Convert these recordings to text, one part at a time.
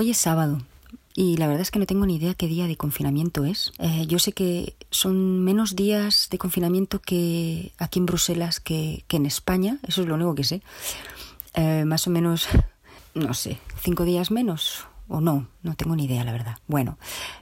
Hoy es sábado y la verdad es que no tengo ni idea qué día de confinamiento es. Eh, yo sé que son menos días de confinamiento que aquí en Bruselas que, en España, eso es lo único que sé. Eh, más o menos, no sé, cinco días menos o no, no tengo ni idea, la verdad. Bueno,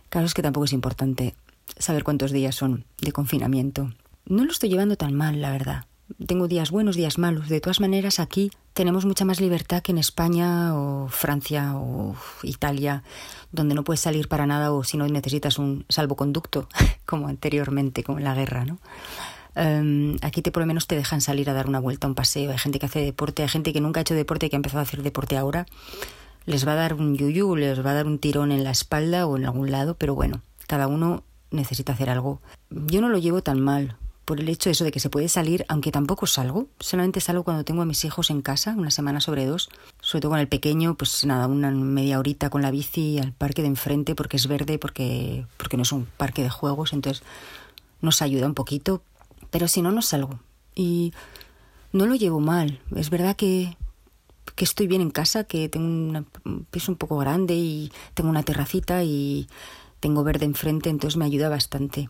claro es que tampoco es importante saber cuántos días son de confinamiento. No lo estoy llevando tan mal, la verdad. Tengo días buenos, días malos. De todas maneras, aquí tenemos mucha más libertad que en España o Francia o Italia, donde no puedes salir para nada o si no necesitas un salvoconducto, como anteriormente, como en la guerra, ¿no? Em, aquí te por lo menos te dejan salir a dar una vuelta, un paseo. Hay gente que hace deporte, hay gente que nunca ha hecho deporte y que ha empezado a hacer deporte ahora. Les va a dar un yuyu, les va a dar un tirón en la espalda o en algún lado, pero bueno, cada uno necesita hacer algo. Yo no lo llevo tan mal, por el hecho de eso de que se puede salir, aunque tampoco salgo, solamente salgo cuando tengo a mis hijos en casa, una semana sobre dos, sobre todo con el pequeño, pues nada, una media horita con la bici al parque de enfrente porque es verde, porque, porque no es un parque de juegos, entonces nos ayuda un poquito, pero si no, no salgo. Y no lo llevo mal, es verdad que, que estoy bien en casa, que tengo un piso un poco grande y tengo una terracita y tengo verde enfrente, entonces me ayuda bastante.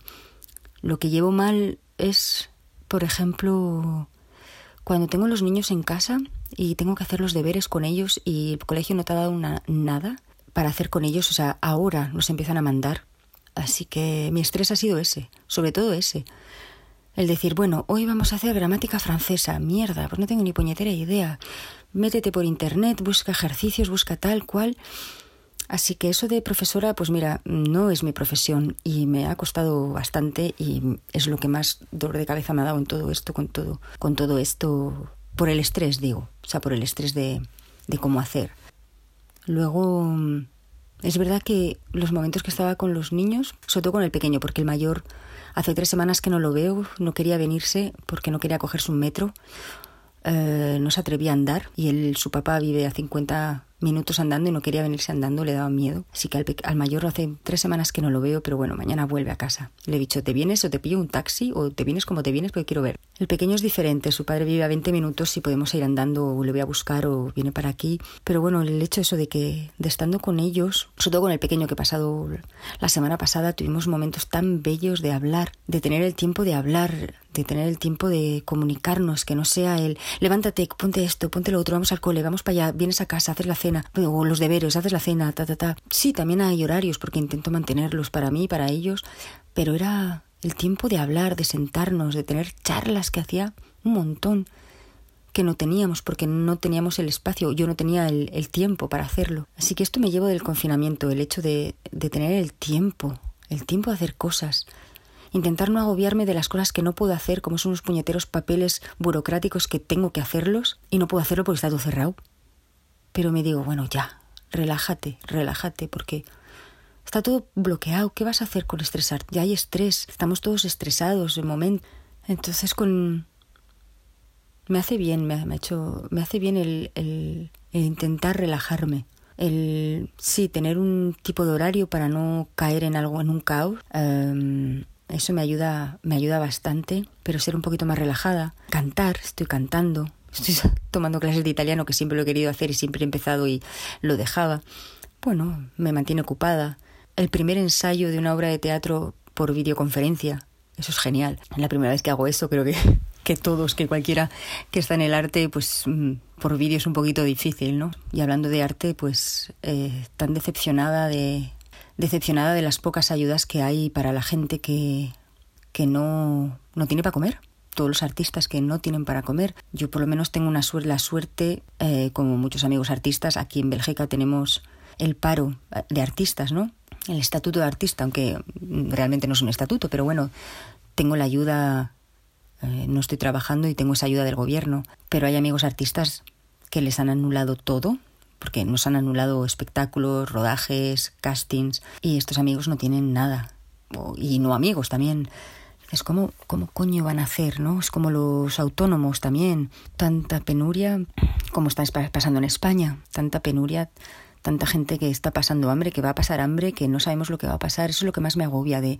Lo que llevo mal es, por ejemplo, cuando tengo los niños en casa y tengo que hacer los deberes con ellos y el colegio no te ha dado una, nada para hacer con ellos, o sea, ahora nos empiezan a mandar. Así que mi estrés ha sido ese, sobre todo ese. El decir, bueno, hoy vamos a hacer gramática francesa. Mierda, pues no tengo ni puñetera idea. Métete por internet, busca ejercicios, busca tal cual. Así que eso de profesora, pues mira, no es mi profesión y me ha costado bastante y es lo que más dolor de cabeza me ha dado en todo esto, con todo, con todo esto, por el estrés, digo, o sea, por el estrés de, de cómo hacer. Luego, es verdad que los momentos que estaba con los niños, sobre todo con el pequeño, porque el mayor hace tres semanas que no lo veo, no quería venirse porque no quería cogerse un metro, eh, no se atrevía a andar y él, su papá vive a 50 minutos andando y no quería venirse andando, le daba miedo. Así que al, mayor hace tres semanas que no lo veo, pero bueno, mañana vuelve a casa. Le he dicho, ¿te vienes o te pillo un taxi o te vienes como te vienes porque quiero ver? El pequeño es diferente, su padre vive a 20 minutos y podemos ir andando o le voy a buscar o viene para aquí. Pero bueno, el hecho eso de que, de estando con ellos, sobre todo con el pequeño que he pasado la semana pasada, tuvimos momentos tan bellos de hablar, de tener el tiempo de hablar, de tener el tiempo de comunicarnos, que no sea el levántate, ponte esto, ponte lo otro, vamos al cole, vamos para allá, vienes a casa, haces la cena, o los deberes, haces la cena, ta, ta, ta. Sí, también hay horarios porque intento mantenerlos para mí, para ellos, pero era el tiempo de hablar, de sentarnos, de tener charlas que hacía un montón que no teníamos porque no teníamos el espacio, yo no tenía el, tiempo para hacerlo. Así que esto me llevo del confinamiento, el hecho de, de tener el tiempo, el tiempo de hacer cosas, intentar no agobiarme de las cosas que no puedo hacer, como son unos puñeteros papeles burocráticos que tengo que hacerlos y no puedo hacerlo porque está todo cerrado. Pero me digo, bueno, ya, relájate, relájate, porque está todo bloqueado. ¿Qué vas a hacer con estresar? Ya hay estrés, estamos todos estresados de momento. Entonces con me hace bien, me, ha hecho, me hace bien el, el, intentar relajarme. El sí, tener un tipo de horario para no caer en algo, en un caos. Em, eso me ayuda, me ayuda bastante, pero ser un poquito más relajada. Cantar, estoy cantando, estoy tomando clases de italiano que siempre lo he querido hacer y siempre he empezado y lo dejaba. Bueno, me mantiene ocupada. El primer ensayo de una obra de teatro por videoconferencia, eso es genial. Es la primera vez que hago eso, creo que, que todos, que cualquiera que está en el arte, pues mm, por vídeo es un poquito difícil, ¿no? Y hablando de arte, pues eh, tan decepcionada de, decepcionada de las pocas ayudas que hay para la gente que, que no, no tiene para comer. Todos los artistas que no tienen para comer. Yo por lo menos tengo una suerte, la suerte, eh, como muchos amigos artistas, aquí en Bélgica tenemos el paro eh, de artistas, ¿no? El estatuto de artista, aunque realmente no es un estatuto, pero bueno, tengo la ayuda, eh, no estoy trabajando y tengo esa ayuda del gobierno, pero hay amigos artistas que les han anulado todo, porque nos han anulado espectáculos, rodajes, castings, y estos amigos no tienen nada. Y no amigos también. Es como, ¿cómo coño van a hacer, no? Es como los autónomos también. Tanta penuria como está pasando en España. Tanta penuria, tanta gente que está pasando hambre, que va a pasar hambre, que no sabemos lo que va a pasar. Eso es lo que más me agobia de,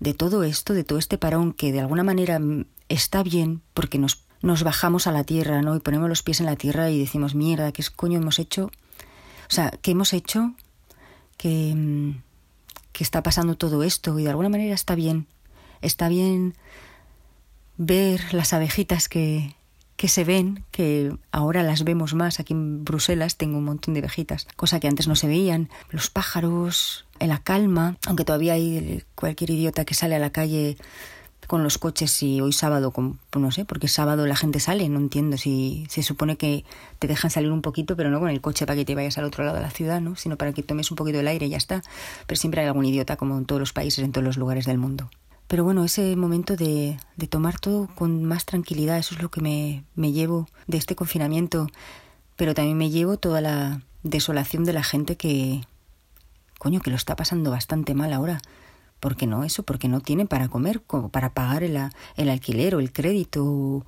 de todo esto, de todo este parón que de alguna manera está bien porque nos nos bajamos a la tierra, ¿no? Y ponemos los pies en la tierra y decimos, mierda, ¿qué coño hemos hecho? O sea, ¿qué hemos hecho mm, que está pasando todo esto y de alguna manera está bien. Está bien ver las abejitas que, que se ven, que ahora las vemos más. Aquí en Bruselas tengo un montón de abejitas, cosa que antes no se veían. Los pájaros, en la calma, aunque todavía hay cualquier idiota que sale a la calle con los coches y hoy sábado, pues no sé, porque sábado la gente sale, no entiendo si se supone que te dejan salir un poquito, pero no con el coche para que te vayas al otro lado de la ciudad, ¿no? sino para que tomes un poquito el aire y ya está. Pero siempre hay algún idiota como en todos los países, en todos los lugares del mundo. Pero bueno, ese momento de, de tomar todo con más tranquilidad, eso es lo que me, me llevo de este confinamiento, pero también me llevo toda la desolación de la gente que, coño, que lo está pasando bastante mal ahora. ¿Por qué no eso? Porque no tiene para comer, para pagar el, el alquiler o el crédito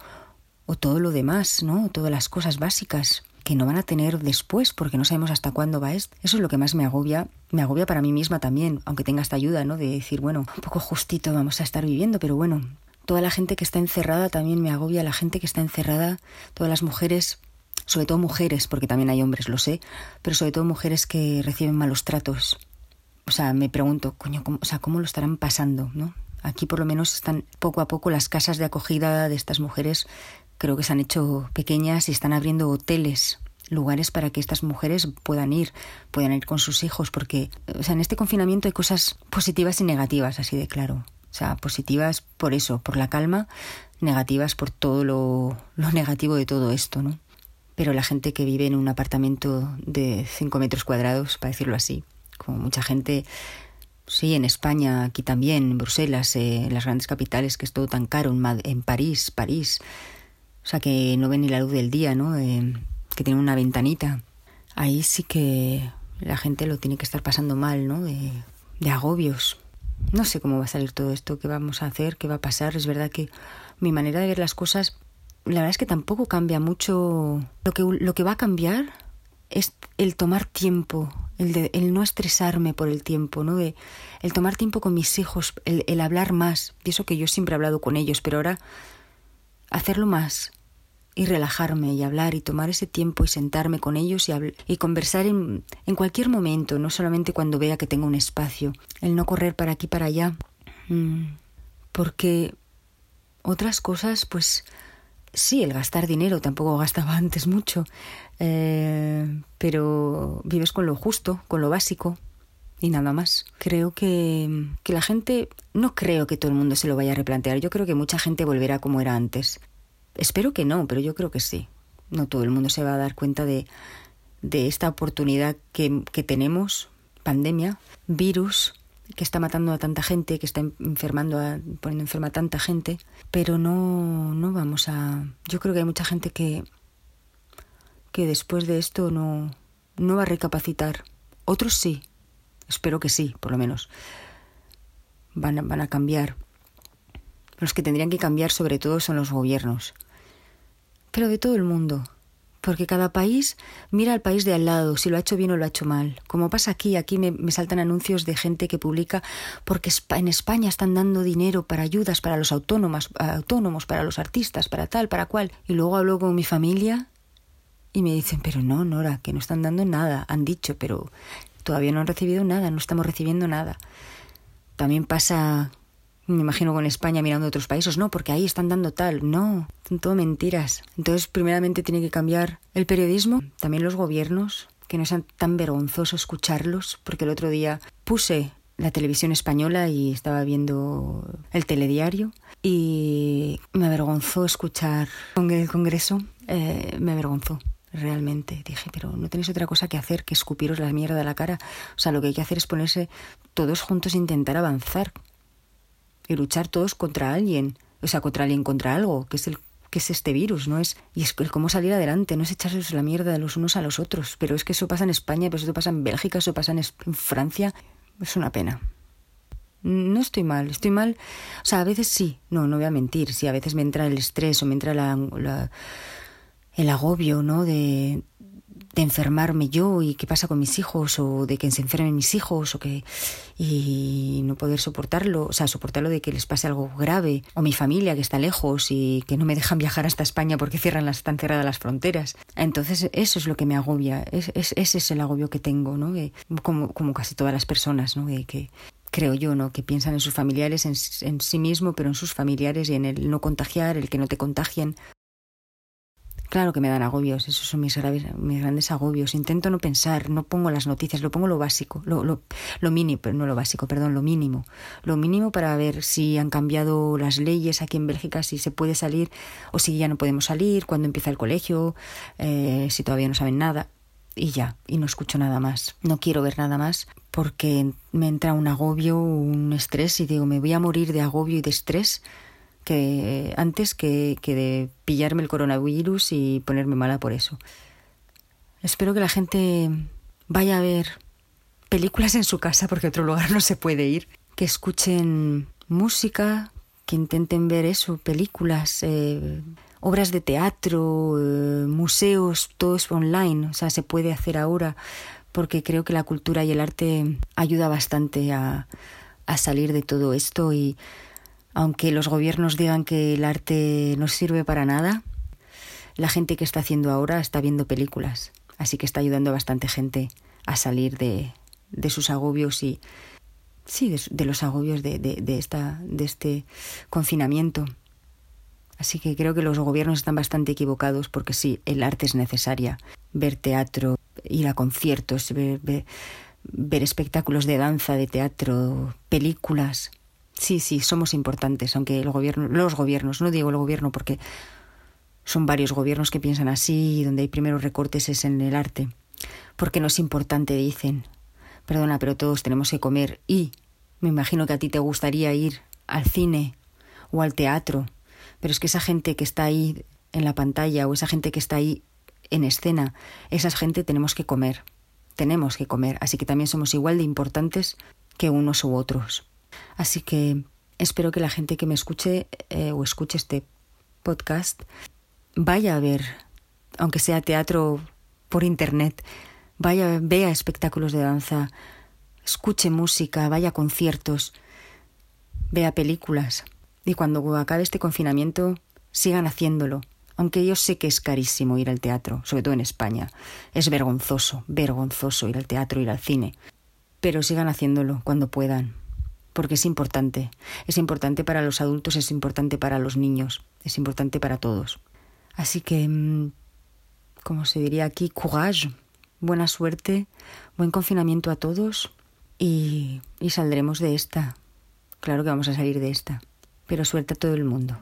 o todo lo demás, ¿no? Todas las cosas básicas que no van a tener después porque no sabemos hasta cuándo va esto. Eso es lo que más me agobia, me agobia para mí misma también, aunque tenga esta ayuda, ¿no? De decir, bueno, un poco justito vamos a estar viviendo, pero bueno, toda la gente que está encerrada también me agobia, la gente que está encerrada, todas las mujeres, sobre todo mujeres, porque también hay hombres, lo sé, pero sobre todo mujeres que reciben malos tratos. O sea, me pregunto, coño, ¿cómo, o sea, ¿cómo lo estarán pasando, no? Aquí por lo menos están poco a poco las casas de acogida de estas mujeres creo que se han hecho pequeñas y están abriendo hoteles lugares para que estas mujeres puedan ir, puedan ir con sus hijos, porque o sea, en este confinamiento hay cosas positivas y negativas, así de claro. O sea, positivas por eso, por la calma, negativas por todo lo, lo negativo de todo esto, ¿no? Pero la gente que vive en un apartamento de 5 metros cuadrados, para decirlo así, como mucha gente, sí, en España, aquí también, en Bruselas, eh, en las grandes capitales, que es todo tan caro, en, en París, París, o sea, que no ven ni la luz del día, ¿no? Eh, que tienen una ventanita. Ahí sí que la gente lo tiene que estar pasando mal, ¿no? De, agobios. No sé cómo va a salir todo esto, qué vamos a hacer, qué va a pasar. Es verdad que mi manera de ver las cosas, la verdad es que tampoco cambia mucho. Lo que, lo que va a cambiar es el tomar tiempo, el, de, el no estresarme por el tiempo, ¿no? De, el tomar tiempo con mis hijos, el, el hablar más. Y eso que yo siempre he hablado con ellos, pero ahora hacerlo más y relajarme y hablar y tomar ese tiempo y sentarme con ellos y, y conversar en, en, cualquier momento, no solamente cuando vea que tengo un espacio, el no correr para aquí para allá, mm, porque otras cosas, pues sí, el gastar dinero, tampoco gastaba antes mucho, eh, pero vives con lo justo, con lo básico, y nada más. Creo que, que la gente, no creo que todo el mundo se lo vaya a replantear, yo creo que mucha gente volverá como era antes. Espero que no, pero yo creo que sí. No todo el mundo se va a dar cuenta de, de esta oportunidad que, que tenemos, pandemia, virus, que está matando a tanta gente, que está enfermando, a, poniendo enferma a tanta gente, pero no, no vamos a... Yo creo que hay mucha gente que, que después de esto no, no va a recapacitar. Otros sí, Espero que sí, por lo menos. Van a, cambiar. Los que tendrían que cambiar sobre todo son los gobiernos. Pero de todo el mundo. Porque cada país mira al país de al lado, si lo ha hecho bien o lo ha hecho mal. Como pasa aquí, aquí me, saltan anuncios de gente que publica porque en España están dando dinero para ayudas para los autónomos, autónomos, para los artistas, para tal, para cual. Y luego hablo con mi familia y me dicen, pero no, Nora, que no están dando nada. Han dicho, pero Todavía no han recibido nada, no estamos recibiendo nada. También pasa, me imagino con España mirando otros países, no, porque ahí están dando tal, no, son todo mentiras. Entonces, primeramente tiene que cambiar el periodismo, también los gobiernos, que no sean tan vergonzoso escucharlos, porque el otro día puse la televisión española y estaba viendo el telediario y me avergonzó escuchar con el Congreso, eh, me avergonzó realmente. Dije, pero no tenéis otra cosa que hacer que escupiros la mierda a la cara. O sea, lo que hay que hacer es ponerse todos juntos e intentar avanzar. Y luchar todos contra alguien. O sea, contra alguien, contra algo, que es el que es este virus, ¿no? Es, y es cómo salir adelante, no es echarse la mierda de los unos a los otros. Pero es que eso pasa en España, pero eso pasa en Bélgica, eso pasa en, Francia. Es una pena. No estoy mal, estoy mal. O sea, a veces sí, no, no voy a mentir. Sí, a veces me entra el estrés o me entra la, la el agobio, ¿no? De, de enfermarme yo y qué pasa con mis hijos o de que se enfermen mis hijos o que y no poder soportarlo, o sea, soportarlo de que les pase algo grave o mi familia que está lejos y que no me dejan viajar hasta España porque cierran las, están cerradas las fronteras. Entonces eso es lo que me agobia, es, ese es el agobio que tengo, ¿no? como, como casi todas las personas, ¿no? que creo yo, ¿no? Que piensan en sus familiares, en, en, sí mismo, pero en sus familiares y en el no contagiar, el que no te contagien. Claro que me dan agobios, esos son mis, mis grandes agobios. Intento no pensar, no pongo las noticias, lo pongo lo básico, lo, lo, lo mínimo, no lo básico, perdón, lo mínimo. Lo mínimo para ver si han cambiado las leyes aquí en Bélgica, si se puede salir o si ya no podemos salir, cuándo empieza el colegio, eh, si todavía no saben nada. Y ya, y no escucho nada más. No quiero ver nada más porque me entra un agobio, un estrés y digo, me voy a morir de agobio y de estrés que antes que, que de pillarme el coronavirus y ponerme mala por eso. Espero que la gente vaya a ver películas en su casa porque a otro lugar no se puede ir, que escuchen música, que intenten ver eso, películas, eh, obras de teatro, eh, museos, todo es online, o sea, se puede hacer ahora porque creo que la cultura y el arte ayuda bastante a, a salir de todo esto y aunque los gobiernos digan que el arte no sirve para nada, la gente que está haciendo ahora está viendo películas, así que está ayudando a bastante gente a salir de, sus agobios y sí, de, los agobios de este confinamiento. Así que creo que los gobiernos están bastante equivocados porque sí, el arte es necesaria. Ver teatro, ir a conciertos, ver, ver espectáculos de danza, de teatro, películas, Sí, sí, somos importantes, aunque el gobierno, los gobiernos, no digo el gobierno porque son varios gobiernos que piensan así y donde hay primeros recortes es en el arte. Porque no es importante, dicen. Perdona, pero todos tenemos que comer y me imagino que a ti te gustaría ir al cine o al teatro, pero es que esa gente que está ahí en la pantalla o esa gente que está ahí en escena, esa gente tenemos que comer, tenemos que comer, así que también somos igual de importantes que unos u otros. Así que espero que la gente que me escuche eh, o escuche este podcast vaya a ver, aunque sea teatro por internet, vaya, vea espectáculos de danza, escuche música, vaya a conciertos, vea películas. Y cuando acabe este confinamiento, sigan haciéndolo. Aunque yo sé que es carísimo ir al teatro, sobre todo en España. Es vergonzoso, vergonzoso ir al teatro, ir al cine. Pero sigan haciéndolo cuando puedan porque es importante. Es importante para los adultos, es importante para los niños, es importante para todos. Así que, mm, como se diría aquí, courage, buena suerte, buen confinamiento a todos y, y saldremos de esta. Claro que vamos a salir de esta, pero suerte a todo el mundo.